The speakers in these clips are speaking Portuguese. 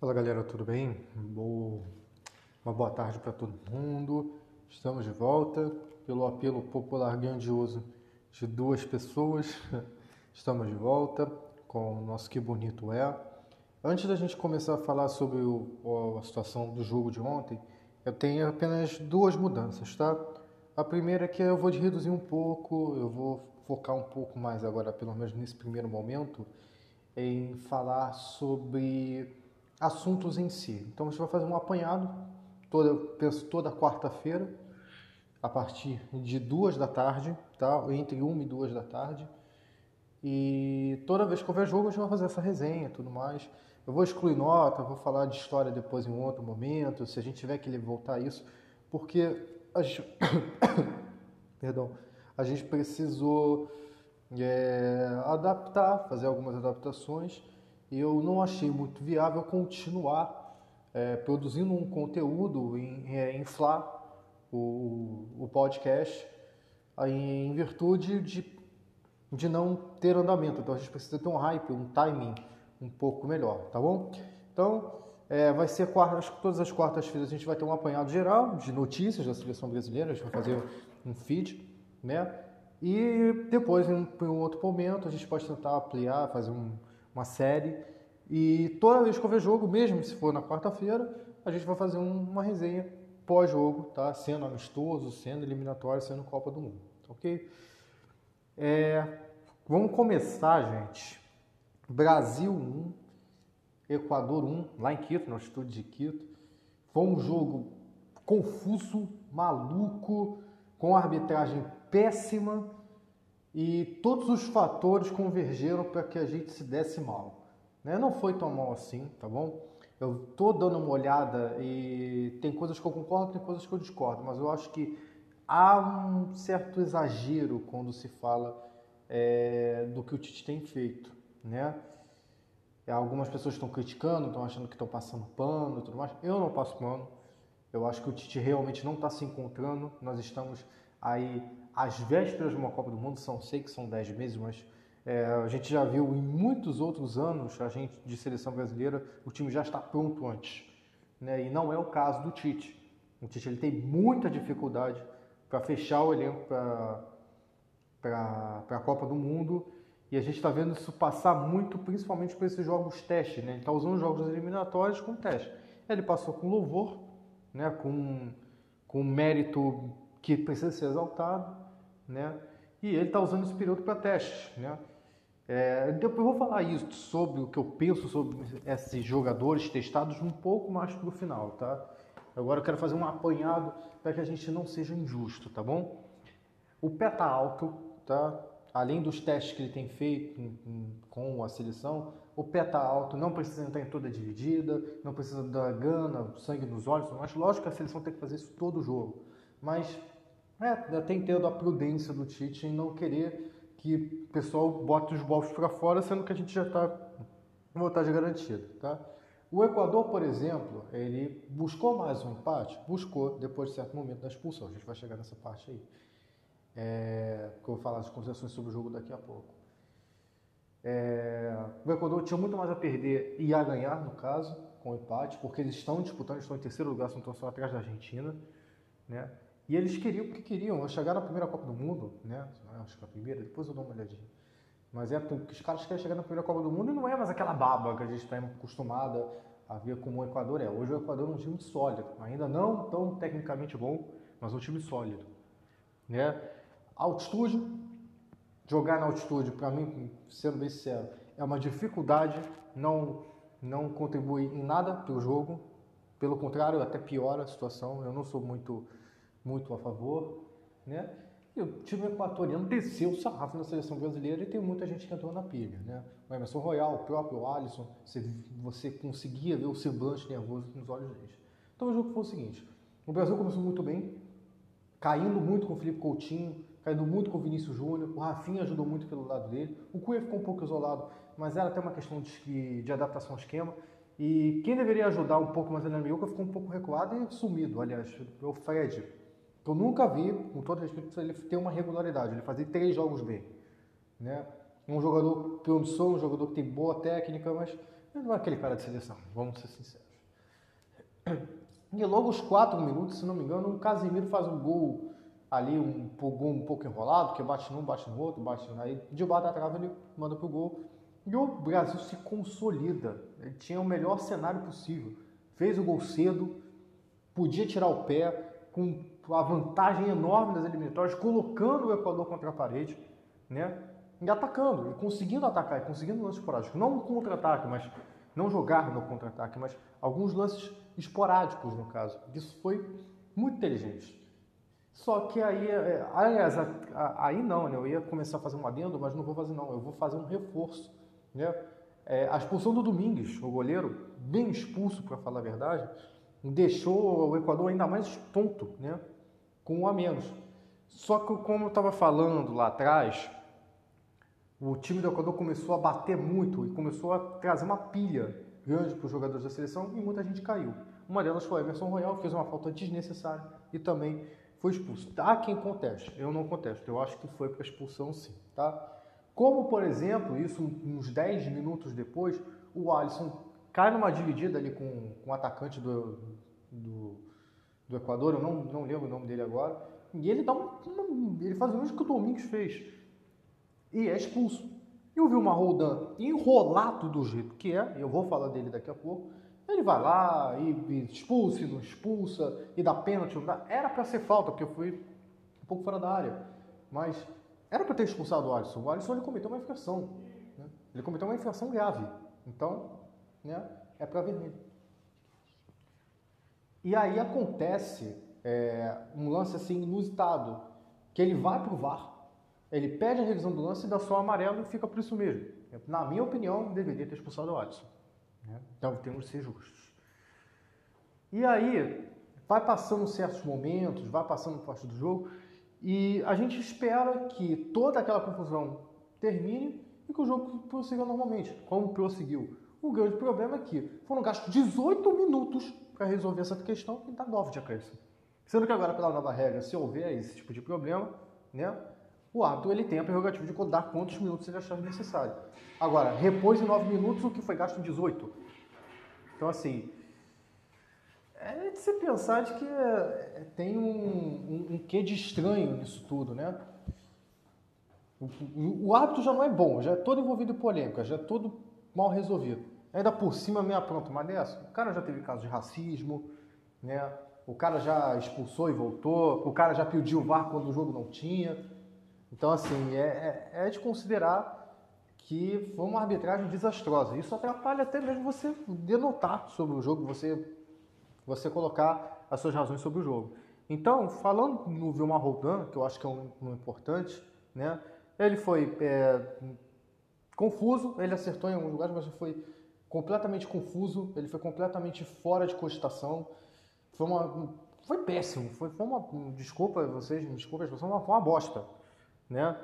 Fala galera, tudo bem? Boa... Uma boa tarde para todo mundo. Estamos de volta pelo apelo popular grandioso de duas pessoas. Estamos de volta com o nosso Que Bonito É. Antes da gente começar a falar sobre o, a situação do jogo de ontem, eu tenho apenas duas mudanças, tá? A primeira é que eu vou reduzir um pouco, eu vou focar um pouco mais agora, pelo menos nesse primeiro momento, em falar sobre assuntos em si. Então a gente vai fazer um apanhado, toda, penso toda quarta-feira, a partir de duas da tarde, tá? entre uma e duas da tarde. E toda vez que houver jogo, a gente vai fazer essa resenha e tudo mais. Eu vou excluir nota, vou falar de história depois em outro momento, se a gente tiver que voltar a isso, porque a gente, perdão, a gente precisou é, adaptar, fazer algumas adaptações eu não achei muito viável continuar é, produzindo um conteúdo em, é, inflar o, o podcast em virtude de, de não ter andamento. Então a gente precisa ter um hype, um timing um pouco melhor, tá bom? Então é, vai ser quarta, acho que todas as quartas-feiras a gente vai ter um apanhado geral de notícias da seleção brasileira, a gente vai fazer um feed, né? E depois, em um outro momento, a gente pode tentar ampliar, fazer um, uma série. E toda vez que houver jogo, mesmo se for na quarta-feira, a gente vai fazer uma resenha pós-jogo, tá? Sendo amistoso, sendo eliminatório, sendo Copa do Mundo, ok? É, vamos começar, gente. Brasil 1, Equador 1, lá em Quito, no estúdio de Quito. Foi um jogo confuso, maluco, com arbitragem péssima e todos os fatores convergeram para que a gente se desse mal. Né? Não foi tão mal assim, tá bom? Eu tô dando uma olhada e tem coisas que eu concordo, tem coisas que eu discordo, mas eu acho que há um certo exagero quando se fala é, do que o Tite tem feito, né? É, algumas pessoas estão criticando, estão achando que estão passando pano tudo mais. Eu não passo pano. Eu acho que o Tite realmente não está se encontrando. Nós estamos aí às vésperas de uma Copa do Mundo, são sei que são 10 meses, mas é, a gente já viu em muitos outros anos, a gente de seleção brasileira, o time já está pronto antes. Né? E não é o caso do Tite. O Tite ele tem muita dificuldade para fechar o elenco para a Copa do Mundo e a gente está vendo isso passar muito, principalmente por esses jogos teste. Né? Ele está usando os jogos eliminatórios como teste. Ele passou com louvor, né? com, com mérito que precisa ser exaltado, né? E ele está usando esse período para testes, né? É, depois eu vou falar isso sobre o que eu penso sobre esses jogadores testados um pouco mais para o final, tá? Agora eu quero fazer um apanhado para que a gente não seja injusto, tá bom? O pé tá alto, tá? Além dos testes que ele tem feito com a seleção, o pé tá alto, não precisa entrar em toda dividida, não precisa dar gana, sangue nos olhos, mas lógico que a seleção tem que fazer isso todo jogo. Mas é, tem tendo a prudência do Tite em não querer que o pessoal bote os bolsos para fora, sendo que a gente já está com vantagem garantida, tá? O Equador, por exemplo, ele buscou mais um empate? Buscou, depois de certo momento da expulsão. A gente vai chegar nessa parte aí. É, que eu vou falar as considerações sobre o jogo daqui a pouco. É, o Equador tinha muito mais a perder e a ganhar, no caso, com o empate, porque eles estão disputando, estão em terceiro lugar, estão só atrás da Argentina. Né? E eles queriam porque queriam. Chegaram na primeira Copa do Mundo, né? Acho que a primeira, depois eu dou uma olhadinha. Mas é porque os caras querem chegar na primeira Copa do Mundo e não é mais aquela baba que a gente está acostumada a ver como o Equador é. Hoje o Equador é um time sólido, ainda não tão tecnicamente bom, mas um time sólido. Né? Altitude, jogar na altitude, para mim, sendo bem sincero, é uma dificuldade, não, não contribui em nada para o jogo, pelo contrário, até piora a situação. Eu não sou muito muito a favor, né? E o time equatoriano desceu o sarrafo na seleção brasileira e tem muita gente que entrou na pilha, né? O Emerson Royal, o próprio Alisson, você, você conseguia ver o semblante nervoso nos olhos deles. Então o jogo foi o seguinte, o Brasil começou muito bem, caindo muito com o Felipe Coutinho, caindo muito com o Vinícius Júnior, o Rafinha ajudou muito pelo lado dele, o Cunha ficou um pouco isolado, mas era até uma questão de, de adaptação ao esquema, e quem deveria ajudar um pouco mais a Meiuca ficou um pouco recuado e sumido, aliás, o Fred, eu nunca vi, com todo respeito, ele ter uma regularidade, ele fazer três jogos bem. Né? Um jogador promissor, um jogador que tem boa técnica, mas não é aquele cara de seleção, vamos ser sinceros. E logo aos 4 minutos, se não me engano, o Casemiro faz um gol ali, um, gol um pouco enrolado, que bate num, bate no outro, bate aí debaixo da trave ele manda pro gol. E o Brasil se consolida. Ele tinha o melhor cenário possível. Fez o gol cedo, podia tirar o pé, com a vantagem enorme das eliminatórias, colocando o Equador contra a parede, né? E atacando, e conseguindo atacar, e conseguindo lances esporádicos. Não um contra-ataque, mas não jogar no contra-ataque, mas alguns lances esporádicos, no caso. Isso foi muito inteligente. Só que aí, é, aliás, aí não, né? Eu ia começar a fazer um adendo, mas não vou fazer não. Eu vou fazer um reforço, né? É, a expulsão do Domingues, o goleiro, bem expulso, para falar a verdade, deixou o Equador ainda mais tonto, né? Com um a menos. Só que, como eu estava falando lá atrás, o time do Equador começou a bater muito e começou a trazer uma pilha grande para os jogadores da seleção e muita gente caiu. Uma delas foi Emerson Royal, que fez uma falta desnecessária e também foi expulso. Há quem conteste, eu não contesto, eu acho que foi para expulsão sim, tá? Como, por exemplo, isso uns 10 minutos depois, o Alisson cai numa dividida ali com, com o atacante do, do, do, Equador, eu não, não lembro o nome dele agora, e ele dá um, ele faz o mesmo que o Domingos fez, e é expulso. E o Vilmar Roldan, enrolado do jeito que é, eu vou falar dele daqui a pouco, ele vai lá e, e expulsa e não expulsa, e dá pênalti, não dá. Era para ser falta, porque eu fui um pouco fora da área. Mas era para ter expulsado o Alisson. O Alisson ele cometeu uma infração. Né? Ele cometeu uma infração grave. Então, né, é para vermelho. E aí acontece é, um lance assim inusitado, que ele vai para o VAR, ele pede a revisão do lance e dá só amarelo e fica por isso mesmo. Na minha opinião, deveria ter expulsado o Alisson. Né? Então temos que ser justos. E aí, vai passando certos momentos, vai passando parte do jogo, e a gente espera que toda aquela confusão termine e que o jogo prossiga normalmente, como prosseguiu. O grande problema é que foram gastos 18 minutos para resolver essa questão e dá 9 de acréscimo. Sendo que agora, pela nova regra, se houver esse tipo de problema, né, o árbitro ele tem a prerrogativa de dar quantos minutos ele achar necessário. Agora, repôs em 9 minutos o que foi gasto em 18. Então, assim, é de se pensar de que é, tem um, um, um quê de estranho nisso tudo, né? O, o hábito já não é bom, já é todo envolvido em polêmica, já é todo mal resolvido. Ainda por cima, meia pronto, uma dessa. O cara já teve caso de racismo, né? O cara já expulsou e voltou, o cara já pediu o VAR quando o jogo não tinha. Então, assim, é, é, é de considerar que foi uma arbitragem desastrosa. Isso atrapalha até mesmo você denotar sobre o jogo, você, você colocar as suas razões sobre o jogo. Então, falando no Vilmar Roldan, que eu acho que é um, um importante, né? ele foi é, confuso, ele acertou em alguns lugares, mas foi completamente confuso, ele foi completamente fora de cogitação. Foi uma foi péssimo, foi, foi uma desculpa vocês, desculpa foi uma, foi uma bosta, né?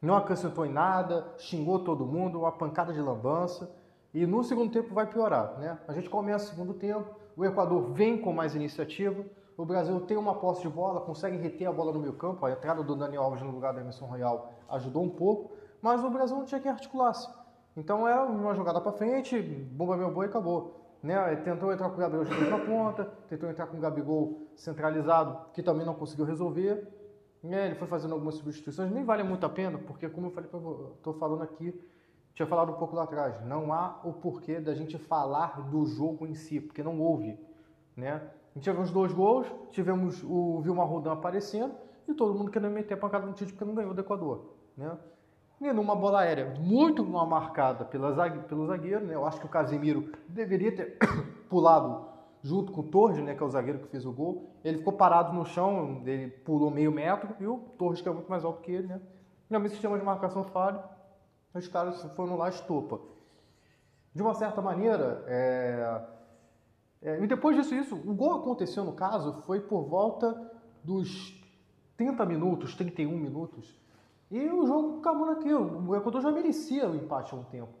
não acrescentou em nada, xingou todo mundo, uma pancada de lambança. E no segundo tempo vai piorar, né? A gente começa o segundo tempo, o Equador vem com mais iniciativa, o Brasil tem uma posse de bola, consegue reter a bola no meio campo, a entrada do Daniel Alves no lugar da Emerson Royal ajudou um pouco, mas o Brasil não tinha que articular-se. Então era uma jogada para frente, bomba meu boi e acabou. Né? Tentou entrar com o Gabriel de na ponta, tentou entrar com o Gabigol centralizado, que também não conseguiu resolver. É, ele foi fazendo algumas substituições, nem vale muito a pena, porque como eu falei, estou falando aqui, tinha falado um pouco lá atrás, não há o porquê da gente falar do jogo em si, porque não houve, né? Tivemos dois gols, tivemos o Vilmar Rodan aparecendo e todo mundo querendo meter a pancada no título porque não ganhou do Equador, né? E numa bola aérea muito mal marcada pela, pelo zagueiro, né? Eu acho que o Casemiro deveria ter pulado junto com o Torres, né, que é o zagueiro que fez o gol. Ele ficou parado no chão, ele pulou meio metro, e o Torres, que é muito mais alto que ele, né? E o sistema de marcação falha, os caras foram lá estopa. De uma certa maneira, é... É, e depois disso, isso, o gol aconteceu no caso foi por volta dos 30 minutos, 31 minutos. E o jogo acabou naquilo. O Equador já merecia o empate há um tempo.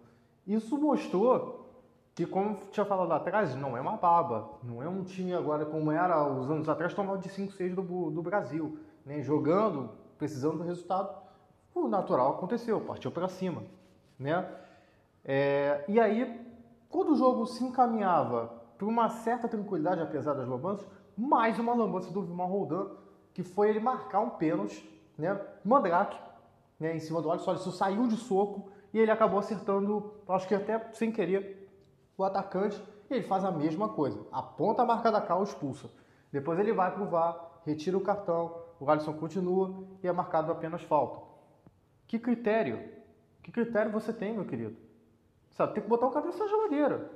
Isso mostrou que, como tinha falado atrás, não é uma baba. Não é um time agora como era os anos atrás, tomado de 5, 6 do, do Brasil. Né? Jogando, precisando do resultado. O natural aconteceu, partiu para cima. Né? É, e aí, quando o jogo se encaminhava para uma certa tranquilidade, apesar das lambanças, mais uma lambança do Vilmar Roldan, que foi ele marcar um pênalti, né? Mandrake, né, em cima do Alisson. O Alisson saiu de soco e ele acabou acertando, acho que até sem querer, o atacante. E ele faz a mesma coisa. Aponta a marca da cal, expulsa. Depois ele vai para o VAR, retira o cartão, o Alisson continua e é marcado apenas falta. Que critério? Que critério você tem, meu querido? Sabe, tem que botar o cabeça na geladeira.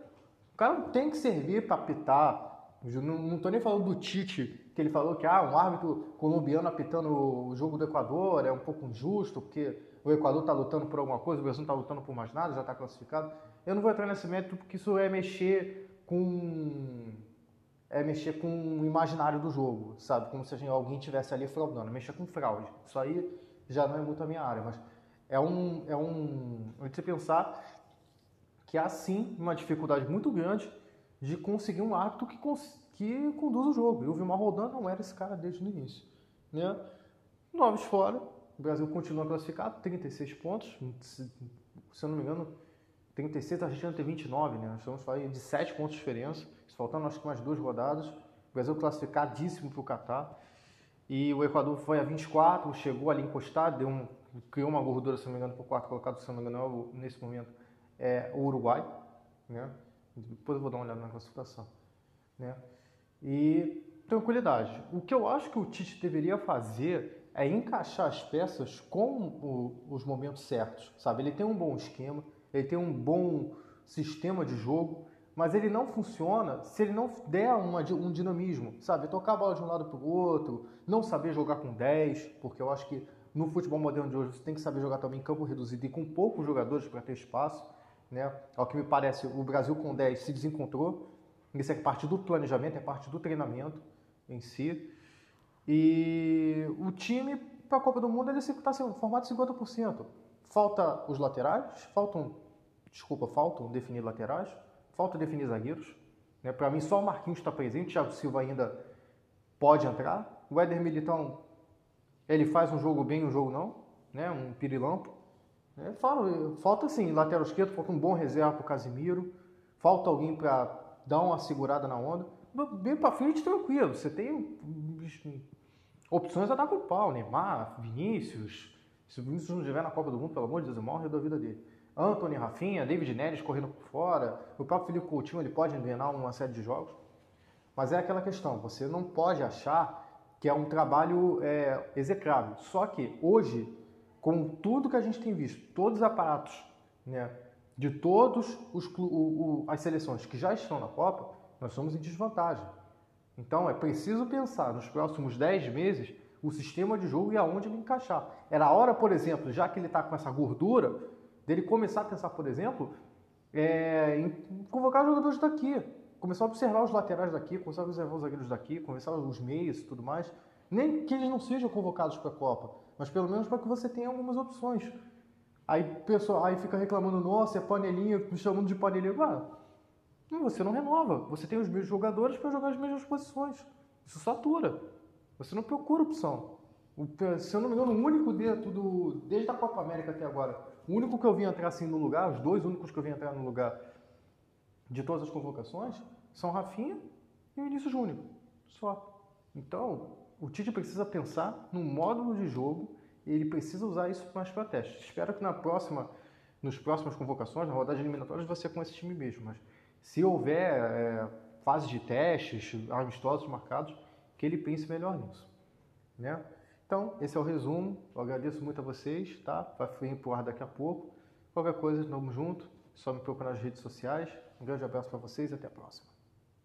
O cara não tem que servir para apitar. Não estou nem falando do Tite, que ele falou que ah, um árbitro colombiano apitando o jogo do Equador é um pouco injusto, porque o Equador está lutando por alguma coisa, o Brasil não está lutando por mais nada, já está classificado. Eu não vou entrar nesse mérito porque isso é mexer com é mexer com o imaginário do jogo, sabe? Como se alguém tivesse ali fraudando, mexer com fraude. Isso aí já não é muito a minha área, mas é um é um a gente pensar que há sim uma dificuldade muito grande de conseguir um árbitro que, que conduz o jogo. E o Vilmar Rodan não era esse cara desde o início. Né? Noves fora, o Brasil continua classificado, 36 pontos, se, eu não me engano, 36, a Argentina tem 29, né? Nós estamos falando de 7 pontos de diferença, faltando acho que mais duas rodadas. O Brasil classificadíssimo para o Catar. E o Equador foi a 24, chegou ali encostado, deu um, criou uma gordura, se não me engano, para o quarto colocado, se não me engano, nesse momento, é o Uruguai. Né? Depois eu vou dar uma olhada na classificação. Né? E tranquilidade. O que eu acho que o Tite deveria fazer é encaixar as peças com o, os momentos certos, sabe? Ele tem um bom esquema, ele tem um bom sistema de jogo, mas ele não funciona se ele não der uma, um dinamismo, sabe? Tocar a bola de um lado para o outro, não saber jogar com 10, porque eu acho que no futebol moderno de hoje você tem que saber jogar também em campo reduzido e com poucos jogadores para ter espaço. Né? Ao que me parece, o Brasil com 10 se desencontrou. Isso é parte do planejamento, é parte do treinamento em si. E o time para a Copa do Mundo ele está assim, formado 50%. Falta os laterais, faltam, desculpa, faltam definir laterais, falta definir zagueiros. Né? Para mim, só o Marquinhos está presente, Thiago Silva ainda pode entrar. O Éder Militão, ele faz um jogo bem, um jogo não, né? um pirilampo. É, falo, falta sim, lateral esquerdo, falta um bom reserva para o Casimiro, falta alguém para dar uma segurada na onda. Bem para frente, tranquilo. Você tem opções a dar com o pau, Neymar, Vinícius. Se o Vinícius não estiver na Copa do Mundo, pelo amor de Deus, morre da vida dele. Anthony, Rafinha, David Neres correndo por fora, o próprio Felipe Coutinho ele pode engrenar uma série de jogos. Mas é aquela questão, você não pode achar que é um trabalho é, execrável. Só que hoje com tudo que a gente tem visto, todos os aparatos né, de todas as seleções que já estão na Copa, nós somos em desvantagem. Então é preciso pensar nos próximos 10 meses o sistema de jogo e aonde ele encaixar. Era a hora, por exemplo, já que ele está com essa gordura, dele começar a pensar, por exemplo, é, em convocar jogadores daqui, começar a observar os laterais daqui, começar a observar os zagueiros daqui, começar os meios e tudo mais. Nem que eles não sejam convocados para a Copa, mas pelo menos para que você tenha algumas opções. Aí pessoal, aí fica reclamando, nossa, é panelinha, me chamando de panelinha. Ah, você não renova. Você tem os mesmos jogadores para jogar as mesmas posições. Isso satura. Você não procura opção. O, se eu não me engano, o único dentro do. Desde a Copa América até agora, o único que eu vim entrar assim no lugar, os dois únicos que eu vim entrar no lugar de todas as convocações, são Rafinha e o Vinícius Júnior. Só. Então, o Tite precisa pensar no módulo de jogo ele precisa usar isso mais para testes. Espero que na próxima, nos próximas convocações, na rodada de eliminatórias, ser com esse time mesmo. Mas se houver é, fases de testes, amistosos marcados, que ele pense melhor nisso. Né? Então, esse é o resumo. Eu agradeço muito a vocês, tá? Vai vir pro ar daqui a pouco. Qualquer coisa, vamos junto. Só me procurar nas redes sociais. Um grande abraço para vocês e até a próxima.